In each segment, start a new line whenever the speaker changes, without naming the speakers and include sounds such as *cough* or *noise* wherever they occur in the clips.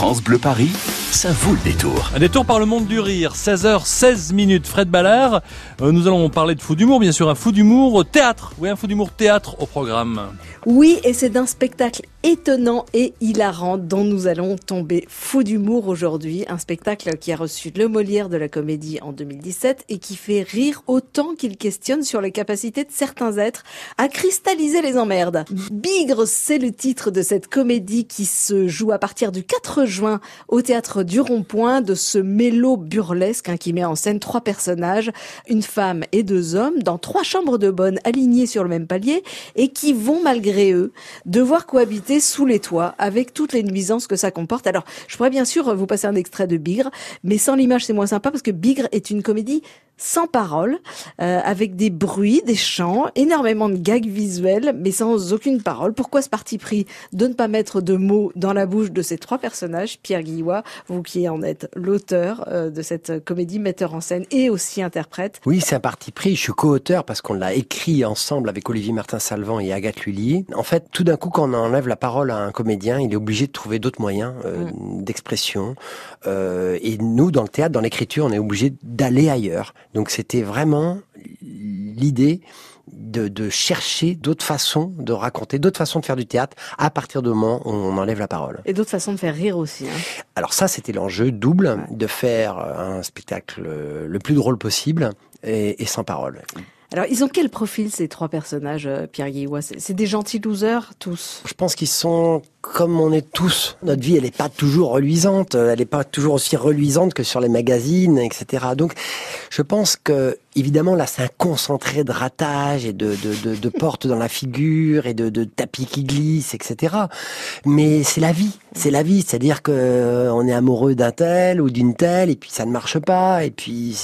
France Bleu Paris, ça vaut le détour.
Un détour par le monde du rire, 16h16 minutes. Fred Ballard, euh, nous allons parler de fou d'humour, bien sûr, un fou d'humour théâtre. Oui, un fou d'humour théâtre au programme.
Oui, et c'est d'un spectacle étonnant et hilarant dont nous allons tomber fou d'humour aujourd'hui. Un spectacle qui a reçu le Molière de la comédie en 2017 et qui fait rire autant qu'il questionne sur les capacités de certains êtres à cristalliser les emmerdes. Bigre, c'est le titre de cette comédie qui se joue à partir du 4 juin au théâtre du Rond-Point de ce mélo burlesque hein, qui met en scène trois personnages, une femme et deux hommes dans trois chambres de bonne alignées sur le même palier et qui vont malgré eux devoir cohabiter sous les toits avec toutes les nuisances que ça comporte. Alors, je pourrais bien sûr vous passer un extrait de Bigre, mais sans l'image c'est moins sympa parce que Bigre est une comédie sans parole, euh, avec des bruits, des chants, énormément de gags visuels, mais sans aucune parole. Pourquoi ce parti pris de ne pas mettre de mots dans la bouche de ces trois personnages Pierre Guillois, vous qui en êtes l'auteur euh, de cette comédie, metteur en scène et aussi interprète.
Oui, c'est un parti pris. Je suis co-auteur parce qu'on l'a écrit ensemble avec Olivier Martin-Salvant et Agathe Lullier. En fait, tout d'un coup, quand on enlève la parole à un comédien, il est obligé de trouver d'autres moyens euh, mm. d'expression. et nous, dans le théâtre, dans l'écriture, on est obligé d'aller ailleurs. Donc c'était vraiment l'idée de, chercher d'autres façons de raconter, d'autres façons de faire du théâtre à partir du moment où on enlève la parole.
Et d'autres façons de faire rire aussi. Hein.
Alors ça, c'était l'enjeu double, de faire un spectacle le plus drôle possible et, et sans parole.
Alors, ils ont quel profil ces trois personnages, euh, Pierre Guillois? C'est des gentils losers, tous?
Je pense qu'ils sont comme on est tous. Notre vie, elle n'est pas toujours reluisante. Elle n'est pas toujours aussi reluisante que sur les magazines, etc. Donc, je pense que évidemment là, c'est un concentré de ratage et de, de, de, portes dans la figure et de, de tapis qui glissent, etc. Mais c'est la vie. C'est la vie. C'est-à-dire que euh, on est amoureux d'un tel ou d'une telle et puis ça ne marche pas et puis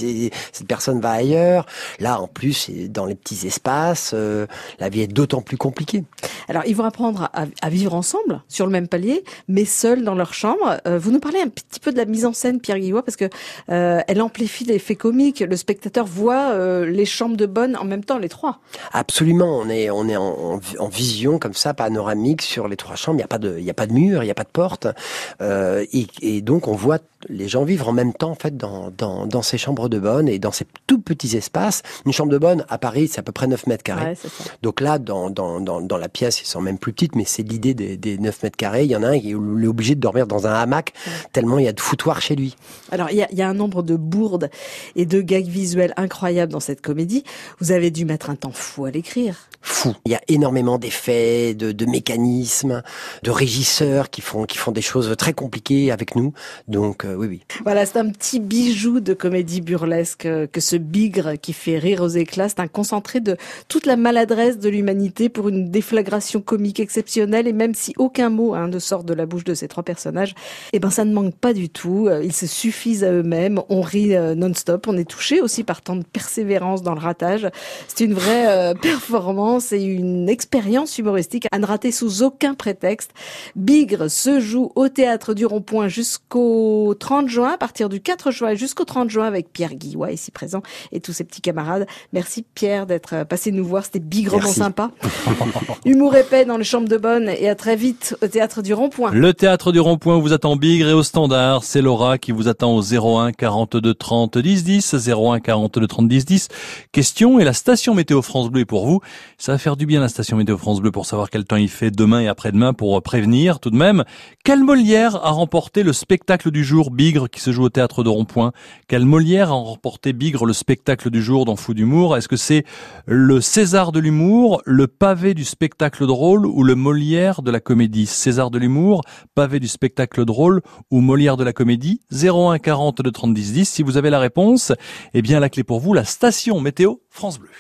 cette personne va ailleurs. Là, en plus, dans les petits espaces, euh, la vie est d'autant plus compliquée.
Alors, ils vont apprendre à, à vivre ensemble sur le même palier, mais seuls dans leur chambre. Euh, vous nous parlez un petit peu de la mise en scène, Pierre Guillois, parce que euh, elle amplifie l'effet comique. Le spectateur voit euh, les chambres de bonne en même temps, les trois.
Absolument, on est on est en, en vision comme ça, panoramique sur les trois chambres. Il n'y a pas de il y a pas de mur, il n'y a pas de porte, et, et donc on voit les gens vivre en même temps en fait dans, dans, dans, ces chambres de bonne et dans ces tout petits espaces. Une chambre de bonne à Paris, c'est à peu près 9 mètres carrés. Donc là, dans, dans, dans, dans, la pièce, ils sont même plus petites, mais c'est l'idée des, des 9 mètres carrés. Il y en a un qui est obligé de dormir dans un hamac tellement il y a de foutoirs chez lui.
Alors il y a, il y a un nombre de bourdes et de gags visuels incroyables dans cette comédie. Vous avez dû mettre un temps fou à l'écrire.
Fou. Il y a énormément d'effets, de, mécanismes, de régisseurs qui font qui font des choses très compliquées avec nous. Donc euh, oui, oui.
Voilà, c'est un petit bijou de comédie burlesque euh, que ce bigre qui fait rire aux éclats. C'est un concentré de toute la maladresse de l'humanité pour une déflagration comique exceptionnelle. Et même si aucun mot hein, ne sort de la bouche de ces trois personnages, eh ben ça ne manque pas du tout. Euh, ils se suffisent à eux-mêmes. On rit non-stop. On est touché aussi par tant de persévérance dans le ratage. C'est une vraie *laughs* performance et une expérience humoristique à ne rater sous aucun prétexte. Bigre se joue au théâtre du Rond-Point jusqu'au 30 juin, à partir du 4 juin jusqu'au 30 juin avec Pierre Guillois ici présent et tous ses petits camarades. Merci Pierre d'être euh, passé nous voir, c'était bigrement sympa. *laughs* Humour épais dans les chambres de bonne et à très vite au théâtre du Rond-Point.
Le théâtre du Rond-Point vous attend Bigre et au standard, c'est Laura qui vous attend au 01 42 30 10 10 01 42 30 10 10. Question et la station météo France Bleu est pour vous. Ça va faire du bien la station météo France Bleu pour savoir quel temps il fait demain et après-demain pour prévenir tout de même. Quel Molière a remporté le spectacle du jour Bigre qui se joue au théâtre de Rond-Point? Quel Molière a remporté Bigre le spectacle du jour dans Fou d'humour? Est-ce que c'est le César de l'humour, le pavé du spectacle drôle ou le Molière de la comédie? César de l'humour, pavé du spectacle drôle ou Molière de la comédie? 01 40 de 30 10 10. Si vous avez la réponse, eh bien la clé pour vous, la station météo France Bleu.